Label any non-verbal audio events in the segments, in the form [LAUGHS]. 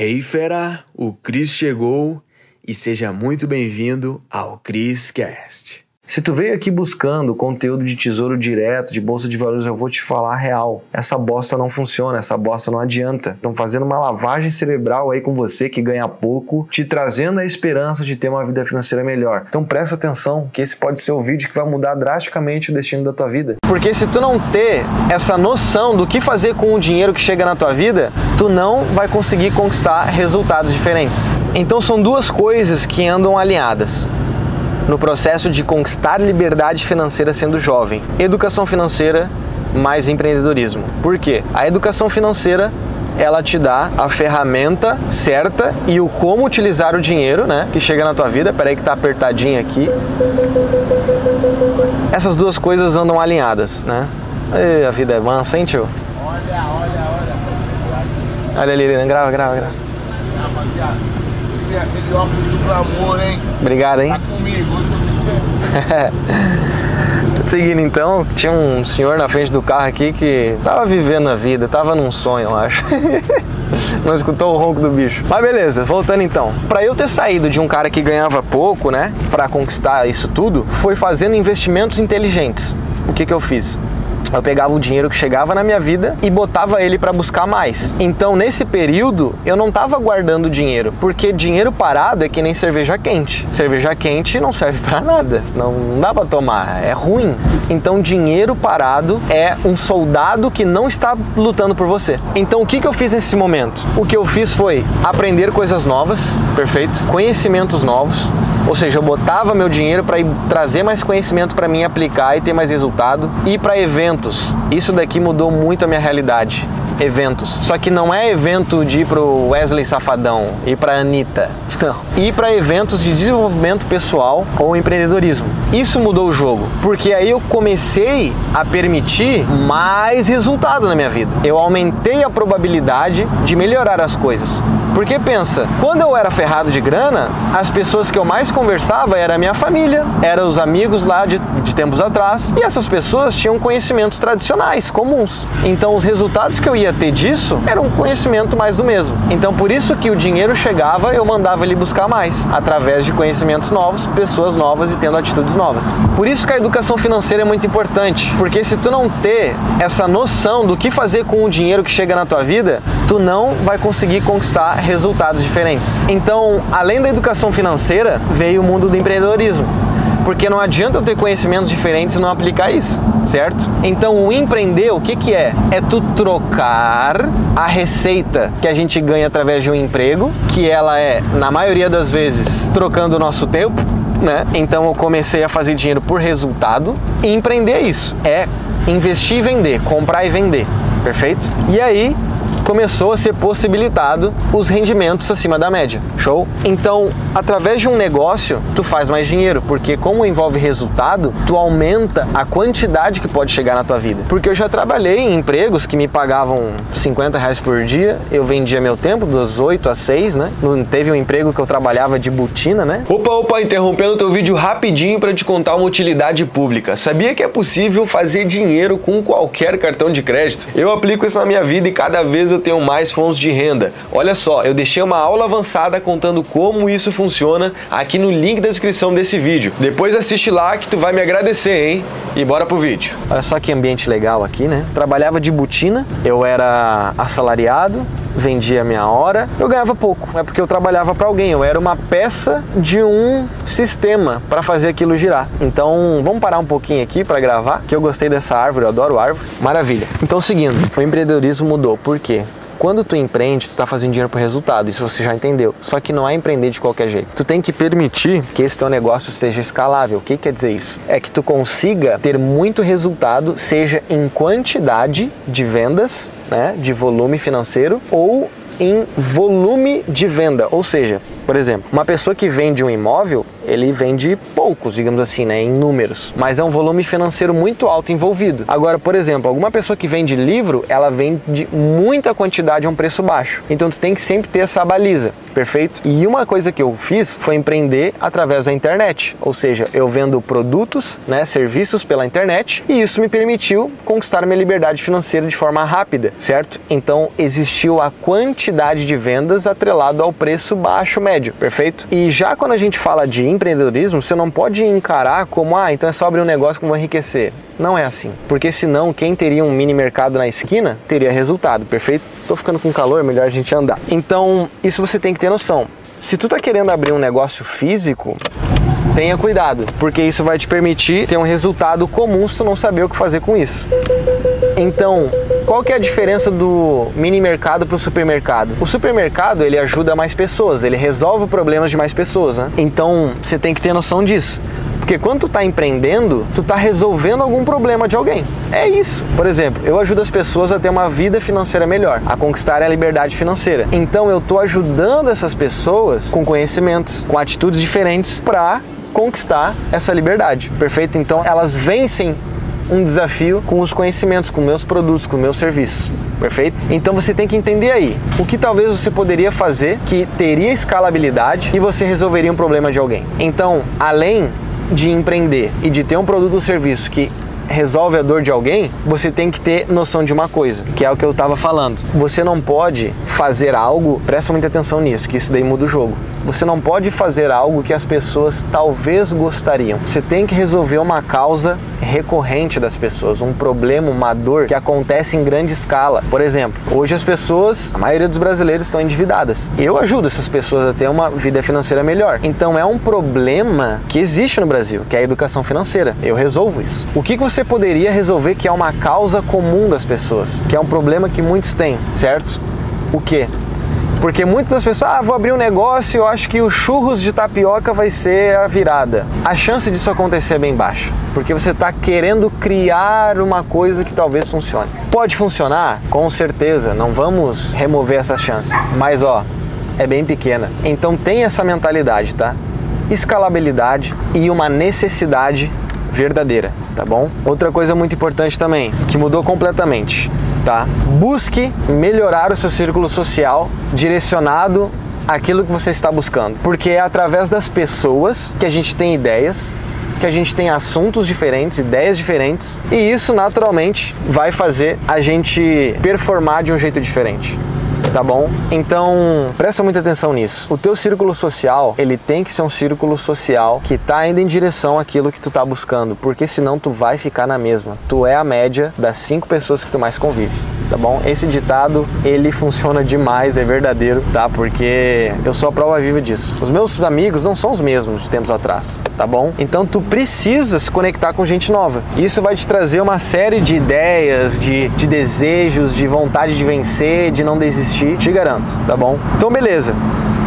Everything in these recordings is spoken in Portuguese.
Hey fera, o Cris chegou e seja muito bem-vindo ao Cris Cast. Se tu veio aqui buscando conteúdo de tesouro direto, de bolsa de valores, eu vou te falar real. Essa bosta não funciona, essa bosta não adianta. Estão fazendo uma lavagem cerebral aí com você que ganha pouco, te trazendo a esperança de ter uma vida financeira melhor. Então presta atenção, que esse pode ser o vídeo que vai mudar drasticamente o destino da tua vida. Porque se tu não ter essa noção do que fazer com o dinheiro que chega na tua vida, tu não vai conseguir conquistar resultados diferentes. Então são duas coisas que andam alinhadas no processo de conquistar liberdade financeira sendo jovem. Educação financeira mais empreendedorismo. Por quê? A educação financeira ela te dá a ferramenta certa e o como utilizar o dinheiro, né, que chega na tua vida. Peraí que tá apertadinho aqui. Essas duas coisas andam alinhadas, né? A vida é mansa, hein, tio? Olha, olha, olha. Olha ali, grava, grava, grava. Rapaziada aquele óculos do amor, hein? Obrigado, hein? Tá comigo. [LAUGHS] Seguindo então, tinha um senhor na frente do carro aqui que tava vivendo a vida, tava num sonho, eu acho. [LAUGHS] Não escutou o ronco do bicho. Mas beleza, voltando então. Para eu ter saído de um cara que ganhava pouco, né, para conquistar isso tudo, foi fazendo investimentos inteligentes. O que que eu fiz? Eu pegava o dinheiro que chegava na minha vida e botava ele para buscar mais. Então, nesse período, eu não estava guardando dinheiro, porque dinheiro parado é que nem cerveja quente. Cerveja quente não serve [LAUGHS] para nada, não, dá para tomar, é ruim. Então, dinheiro parado é um soldado que não está lutando por você. Então, o que, que eu fiz nesse momento? O que eu fiz foi aprender coisas novas, perfeito? Conhecimentos novos, ou seja, eu botava meu dinheiro para trazer mais conhecimento para mim aplicar e ter mais resultado. E para eventos. Isso daqui mudou muito a minha realidade eventos. Só que não é evento de ir pro Wesley Safadão, [LAUGHS] ir pra Anitta. Não. Ir para eventos de desenvolvimento pessoal ou empreendedorismo. Isso mudou o jogo, porque aí eu comecei a permitir mais resultado na minha vida. Eu aumentei a probabilidade de melhorar as coisas. Porque pensa, quando eu era ferrado de grana, as pessoas que eu mais conversava era a minha família, eram os amigos lá de, de tempos atrás, e essas pessoas tinham conhecimentos tradicionais, comuns. Então os resultados que eu ia ter disso era um conhecimento mais do mesmo. Então por isso que o dinheiro chegava, eu mandava ele buscar mais, através de conhecimentos novos, pessoas novas e tendo atitudes novas. Por isso que a educação financeira é muito importante, porque se tu não ter essa noção do que fazer com o dinheiro que chega na tua vida, tu não vai conseguir conquistar resultados diferentes. Então, além da educação financeira, veio o mundo do empreendedorismo. Porque não adianta eu ter conhecimentos diferentes e não aplicar isso, certo? Então, o empreender, o que, que é? É tu trocar a receita que a gente ganha através de um emprego, que ela é, na maioria das vezes, trocando o nosso tempo, né? Então, eu comecei a fazer dinheiro por resultado e empreender é isso. É investir e vender, comprar e vender, perfeito? E aí, começou a ser possibilitado os rendimentos acima da média. Show? Então, através de um negócio, tu faz mais dinheiro, porque como envolve resultado, tu aumenta a quantidade que pode chegar na tua vida. Porque eu já trabalhei em empregos que me pagavam 50 reais por dia, eu vendia meu tempo das 8 às 6, né? Teve um emprego que eu trabalhava de botina, né? Opa, opa, interrompendo teu vídeo rapidinho para te contar uma utilidade pública. Sabia que é possível fazer dinheiro com qualquer cartão de crédito? Eu aplico isso na minha vida e cada vez eu eu tenho mais fontes de renda. Olha só, eu deixei uma aula avançada contando como isso funciona aqui no link da descrição desse vídeo. Depois assiste lá que tu vai me agradecer, hein? E bora pro vídeo. Olha só que ambiente legal aqui, né? Trabalhava de botina, eu era assalariado, vendia a minha hora, eu ganhava pouco. É porque eu trabalhava para alguém, eu era uma peça de um sistema para fazer aquilo girar. Então, vamos parar um pouquinho aqui para gravar, que eu gostei dessa árvore, eu adoro árvore. Maravilha. Então, seguindo, o empreendedorismo mudou. Por quê? Quando tu empreende, tu tá fazendo dinheiro por resultado, isso você já entendeu. Só que não é empreender de qualquer jeito. Tu tem que permitir que esse teu negócio seja escalável. O que quer dizer isso? É que tu consiga ter muito resultado, seja em quantidade de vendas, né, de volume financeiro ou em volume de venda, ou seja, Por exemplo, uma pessoa que vende um imóvel, ele vende poucos, digamos assim, né, em números, mas é um volume financeiro muito alto envolvido. Agora, por exemplo, alguma pessoa que vende livro, ela vende muita quantidade a um preço baixo. Então tu tem que sempre ter essa baliza, perfeito? E uma coisa que eu fiz foi empreender através da internet, ou seja, eu vendo produtos, né, serviços pela internet, e isso me permitiu conquistar minha liberdade financeira de forma rápida, certo? Então existiu a quantidade de vendas atrelado ao preço baixo médio, perfeito? E já quando a gente fala de empreendedorismo, você não pode encarar como, ah, então é só abrir um negócio que eu vou enriquecer. Não é assim. Porque senão, quem teria um mini mercado na esquina teria resultado, perfeito? Tô ficando com calor, melhor a gente andar. Então, isso você tem que ter noção. Se tu tá querendo abrir um negócio físico, tenha cuidado, porque isso vai te permitir ter um resultado comum se tu não saber o que fazer com isso. Então, qual que é a diferença do mini mercado para o supermercado? O supermercado ele ajuda mais pessoas, ele resolve problemas de mais pessoas, né? Então você tem que ter noção disso. Porque quando tu está empreendendo, tu está resolvendo algum problema de alguém. É isso. Por exemplo, eu ajudo as pessoas a ter uma vida financeira melhor, a conquistar a liberdade financeira. Então eu estou ajudando essas pessoas com conhecimentos, com atitudes diferentes para conquistar essa liberdade. Perfeito? Então elas vencem um desafio com os conhecimentos, com meus produtos, com meus serviços. Perfeito? Então você tem que entender aí o que talvez você poderia fazer que teria escalabilidade e você resolveria um problema de alguém. Então, além de empreender e de ter um produto ou serviço que resolve a dor de alguém, você tem que ter noção de uma coisa, que é o que eu estava falando. Você não pode fazer algo, presta muita atenção nisso, que isso daí muda o jogo. Você não pode fazer algo que as pessoas talvez gostariam. Você tem que resolver uma causa recorrente das pessoas, um problema, uma dor que acontece em grande escala. Por exemplo, hoje as pessoas, a maioria dos brasileiros estão endividadas. Eu ajudo essas pessoas a ter uma vida financeira melhor. Então é um problema que existe no Brasil, que é a educação financeira. Eu resolvo isso. O que você poderia resolver que é uma causa comum das pessoas, que é um problema que muitos têm, certo? O que? Porque muitas das pessoas, ah, vou abrir um negócio, eu acho que o churros de tapioca vai ser a virada. A chance disso acontecer é bem baixa, porque você está querendo criar uma coisa que talvez funcione. Pode funcionar? Com certeza, não vamos remover essa chance. Mas ó, é bem pequena. Então tem essa mentalidade, tá? Escalabilidade e uma necessidade verdadeira, tá bom? Outra coisa muito importante também, que mudou completamente tá? Busque melhorar o seu círculo social direcionado àquilo que você está buscando, porque é através das pessoas que a gente tem ideias, que a gente tem assuntos diferentes, ideias diferentes, e isso naturalmente vai fazer a gente performar de um jeito diferente tá bom? Então, presta muita atenção nisso. O teu círculo social, ele tem que ser um círculo social que tá indo em direção àquilo que tu tá buscando, porque senão tu vai ficar na mesma. Tu é a média das cinco pessoas que tu mais convive, tá bom? Esse ditado, ele funciona demais, é verdadeiro, tá? Porque eu sou a prova viva disso. Os meus amigos não são os mesmos de tempos atrás, tá bom? Então tu precisa se conectar com gente nova. Isso vai te trazer uma série de ideias, de, de desejos, de vontade de vencer, de não desistir te garanto, tá bom? Então beleza.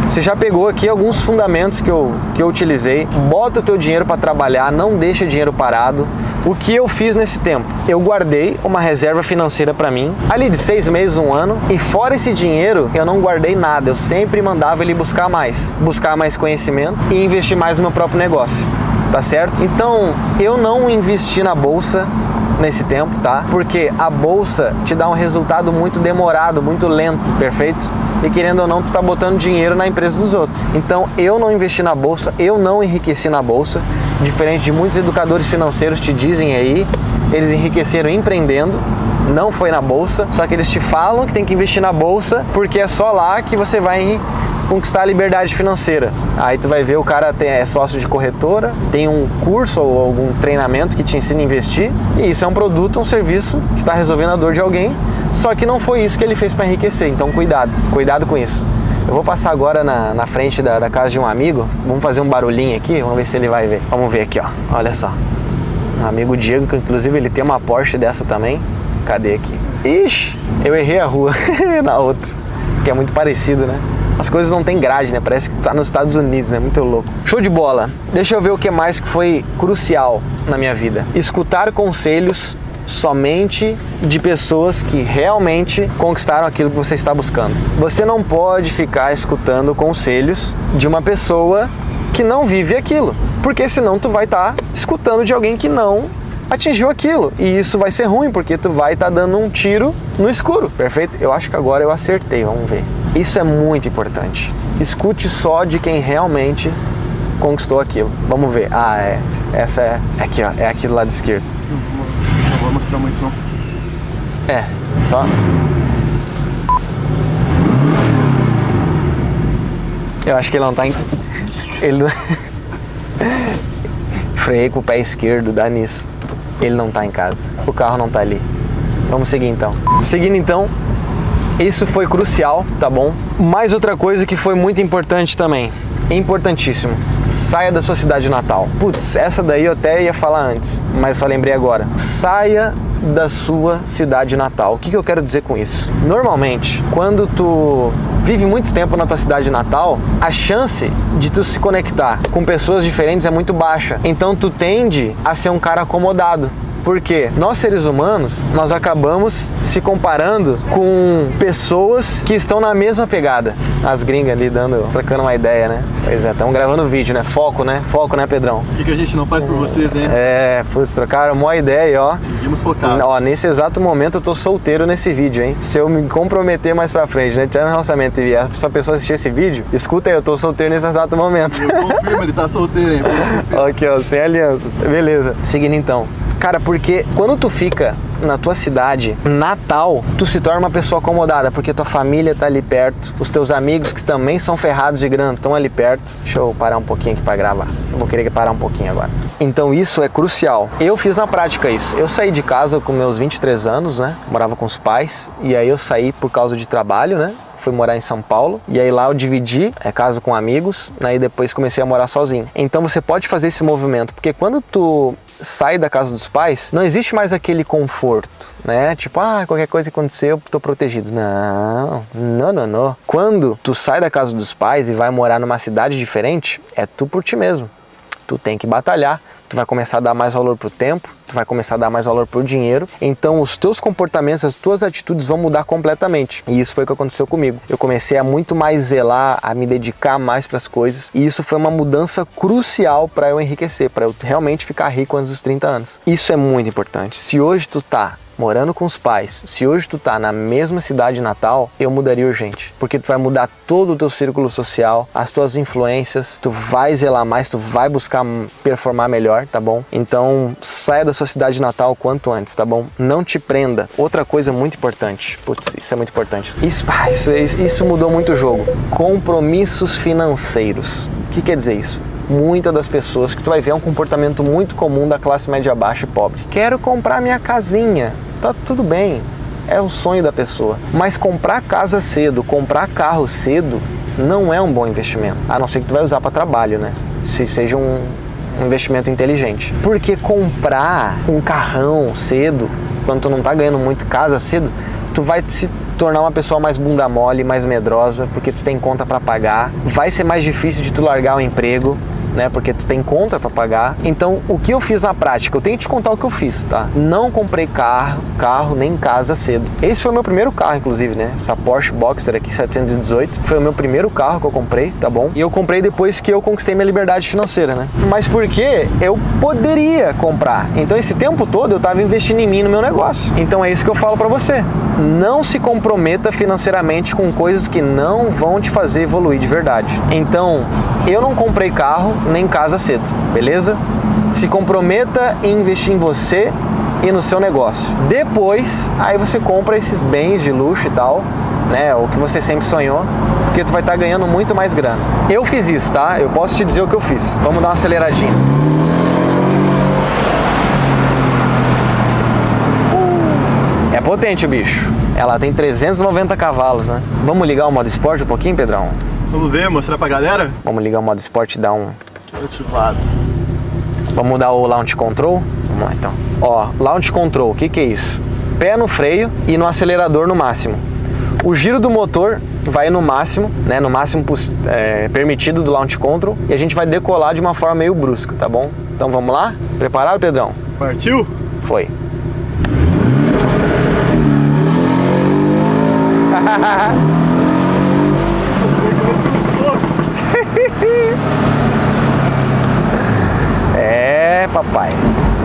Você já pegou aqui alguns fundamentos que eu, que eu utilizei. Bota o teu dinheiro para trabalhar, não deixa dinheiro parado. O que eu fiz nesse tempo? Eu guardei uma reserva financeira para mim, ali de seis meses, um ano, e fora esse dinheiro, eu não guardei nada. Eu sempre mandava ele buscar mais, buscar mais conhecimento e investir mais no meu próprio negócio. Tá certo? Então, eu não investi na bolsa nesse tempo, tá? Porque a bolsa te dá um resultado muito demorado, muito lento, perfeito? E querendo ou não, tu está botando dinheiro na empresa dos outros. Então eu não investi na bolsa, eu não enriqueci na bolsa, diferente de muitos educadores financeiros te dizem aí, eles enriqueceram empreendendo, não foi na bolsa, só que eles te falam que tem que investir na bolsa porque é só lá que você vai conquistar a liberdade financeira. Aí tu vai ver o cara tem, é sócio de corretora, tem um curso ou algum treinamento que te ensina a investir, e isso é um produto, um serviço que está resolvendo a dor de alguém, só que não foi isso que ele fez para enriquecer, então cuidado, cuidado com isso. Eu vou passar agora na, na frente da, da, casa de um amigo, vamos fazer um barulhinho aqui, vamos ver se ele vai ver. Vamos ver aqui, ó, olha só. Um amigo Diego, que inclusive ele tem uma Porsche dessa também. Cadê aqui? Ixi, eu errei a rua [LAUGHS] na outra, que é muito parecido, né? As coisas não tem grade, né? Parece que tá nos Estados Unidos, né? Muito louco. Show de bola. Deixa eu ver o que mais que foi crucial na minha vida. Escutar conselhos somente de pessoas que realmente conquistaram aquilo que você está buscando. Você não pode ficar escutando conselhos de uma pessoa que não vive aquilo, porque senão tu vai estar tá escutando de alguém que não atingiu aquilo. E isso vai ser ruim, porque tu vai estar tá dando um tiro no escuro. Perfeito? Eu acho que agora eu acertei, vamos ver. Isso é muito importante. Escute só de quem realmente conquistou aquilo. Vamos ver. Ah, é. Essa é, é aqui, ó. É aqui do lado esquerdo. Não vou mostrar muito não. É, só. Eu acho que ele não tá em. Ele não. [LAUGHS] Freiei com o pé esquerdo, dá nisso. Ele não tá em casa. O carro não tá ali. Vamos seguir então. Seguindo então, isso foi crucial, tá bom? Mais outra coisa que foi muito importante também. Importantíssimo. Saia da sua cidade natal. Putz, essa daí eu até ia falar antes, mas só lembrei agora. Saia da sua cidade natal. O que, que eu quero dizer com isso? Normalmente, quando tu vive muito tempo na tua cidade natal, a chance de tu se conectar com pessoas diferentes é muito baixa. Então tu tende a ser um cara acomodado. Porque nós seres humanos, nós acabamos se comparando com pessoas que estão na mesma pegada. As gringas ali dando, trocando uma ideia, né? Pois é, estamos gravando vídeo, né? Foco, né? Foco, né, Pedrão? O que, que a gente não faz por vocês, hein? É, putz, trocaram uma ideia, ó. Seguimos focados. Ó, nesse exato momento eu tô solteiro nesse vídeo, hein? Se eu me comprometer mais pra frente, né? Tirar no relacionamento e essa pessoa assistir esse vídeo, escuta aí, eu tô solteiro nesse exato momento. Confirma, ele tá solteiro, hein? Aqui, [LAUGHS] ó, sem aliança. Beleza. Seguindo então. Cara, porque quando tu fica na tua cidade natal, tu se torna uma pessoa acomodada, porque tua família tá ali perto, os teus amigos que também são ferrados de grana estão ali perto. Deixa eu parar um pouquinho aqui para gravar. Eu vou querer parar um pouquinho agora. Então isso é crucial. Eu fiz na prática isso. Eu saí de casa com meus 23 anos, né? Morava com os pais e aí eu saí por causa de trabalho, né? fui morar em São Paulo e aí lá eu dividi é, casa com amigos, aí depois comecei a morar sozinho. Então você pode fazer esse movimento, porque quando tu sai da casa dos pais, não existe mais aquele conforto, né? Tipo, ah, qualquer coisa que acontecer, eu tô protegido. Não, não, não, não. Quando tu sai da casa dos pais e vai morar numa cidade diferente, é tu por ti mesmo. Tu tem que batalhar, tu vai começar a dar mais valor pro tempo, tu vai começar a dar mais valor pro dinheiro. Então os teus comportamentos, as tuas atitudes vão mudar completamente. E isso foi o que aconteceu comigo. Eu comecei a muito mais zelar, a me dedicar mais para as coisas, e isso foi uma mudança crucial para eu enriquecer, para eu realmente ficar rico antes dos 30 anos. Isso é muito importante. Se hoje tu tá morando com os pais, se hoje tu tá na mesma cidade natal, eu mudaria urgente. Porque tu vai mudar todo o teu círculo social, as tuas influências, tu vai zelar mais, tu vai buscar performar melhor, tá bom? Então saia da sua cidade natal quanto antes, tá bom? Não te prenda. Outra coisa muito importante, putz, isso é muito importante. Isso, ah, isso, isso mudou muito o jogo. Compromissos financeiros. O que quer dizer isso? muitas das pessoas que tu vai ver é um comportamento muito comum da classe média baixa e pobre. Quero comprar minha casinha. Tá tudo bem, é o sonho da pessoa. Mas comprar casa cedo, comprar carro cedo, não é um bom investimento. A não ser que tu vai usar para trabalho, né? Se seja um, investimento inteligente. Porque comprar um carrão cedo, quando tu não tá ganhando muito casa cedo, tu vai se tornar uma pessoa mais bunda mole, mais medrosa, porque tu tem conta para pagar. Vai ser mais difícil de tu largar o emprego, né? Porque tu tem conta para pagar. Então, o que eu fiz na prática? Eu tenho que te contar o que eu fiz, tá? Não comprei carro, carro nem casa cedo. Esse foi o meu primeiro carro, inclusive, né? Essa Porsche Boxster aqui 718 foi o meu primeiro carro que eu comprei, tá bom? E eu comprei depois que eu conquistei minha liberdade financeira, né? Mas porque eu poderia comprar. Então, esse tempo todo eu tava investindo em mim no meu negócio. Então, é isso que eu falo para você. Não se comprometa financeiramente com coisas que não vão te fazer evoluir de verdade. Então, eu não comprei carro nem casa cedo, beleza? Se comprometa em investir em você e no seu negócio. Depois, aí você compra esses bens de luxo e tal, né? O que você sempre sonhou, porque tu vai estar tá ganhando muito mais grana. Eu fiz isso, tá? Eu posso te dizer o que eu fiz. Vamos dar uma aceleradinha. É potente o bicho. Ela tem 390 cavalos, né? Vamos ligar o modo esporte um pouquinho, Pedrão? Vamos ver, mostrar pra galera? Vamos ligar o modo esporte e dar um ativado. Vamos mudar o launch control? Vamos lá então. Ó, launch control, o que, que é isso? Pé no freio e no acelerador no máximo. O giro do motor vai no máximo, né, no máximo é, permitido do launch control e a gente vai decolar de uma forma meio brusca, tá bom? Então vamos lá? Preparado, Pedrão? Partiu? Foi. [LAUGHS]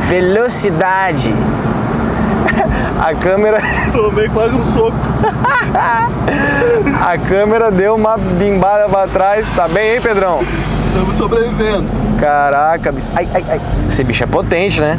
Velocidade. A câmera, [LAUGHS] Tomei quase um soco. a câmera deu uma bimbada pra trás. Tá bem, hein, Pedrão? Estamos sobrevivendo. Caraca, bicho. Ai, ai, ai. Esse bicho é potente, né?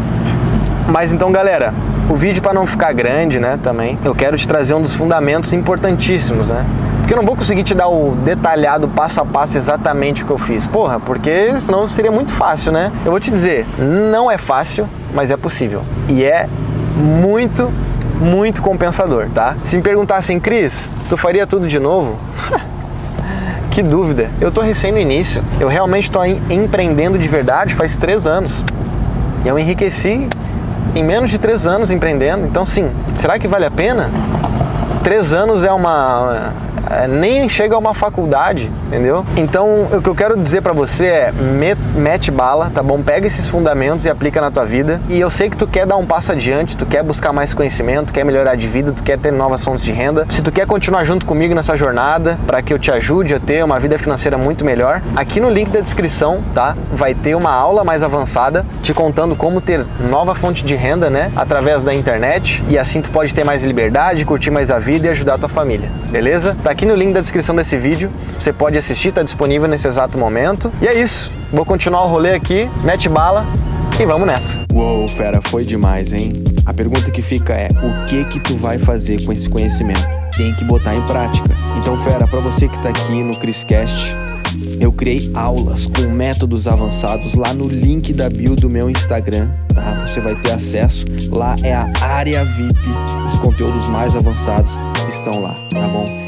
Mas então, galera, o vídeo para não ficar grande, né, também, eu quero te trazer um dos fundamentos importantíssimos, né? Porque eu não vou conseguir te dar o detalhado passo a passo exatamente o que eu fiz. Porra, porque senão seria muito fácil, né? Eu vou te dizer, não é fácil, mas é possível. E é muito, muito compensador, tá? Se me perguntassem, Cris, tu faria tudo de novo? [LAUGHS] Que dúvida. Eu tô recém no início. Eu realmente em- empreendendo de verdade faz três anos. E eu enriqueci em menos de três anos empreendendo. Então, sim, será que vale a pena? Três anos é uma. É, nem chega a uma faculdade, entendeu? Então, o que eu quero dizer pra você é: met- mete bala, tá bom? Pega esses fundamentos e aplica na tua vida. E eu sei que tu quer dar um passo adiante, tu quer buscar mais conhecimento, quer melhorar de vida, tu quer ter novas fontes de renda. Se tu quer continuar junto comigo nessa jornada, para que eu te ajude a ter uma vida financeira muito melhor, aqui no link da descrição, tá? Vai ter uma aula mais avançada te contando como ter nova fonte de renda, né? Através da internet. E assim tu pode ter mais liberdade, curtir mais a vida e ajudar a tua família, beleza? Tá aqui no link da descrição desse vídeo. Você pode assistir, tá disponível nesse exato momento. E é isso. Vou continuar o rolê aqui, mete bala e vamos nessa. Uou, fera, foi demais, hein? A pergunta que fica é: o que que tu vai fazer com esse conhecimento? Tem que botar em prática. Então, fera, pra você que tá aqui no Criscast, eu criei aulas com métodos avançados lá no link da bio do meu Instagram, tá? Você vai ter acesso. Lá é a área VIP. Os conteúdos mais avançados estão lá, tá bom?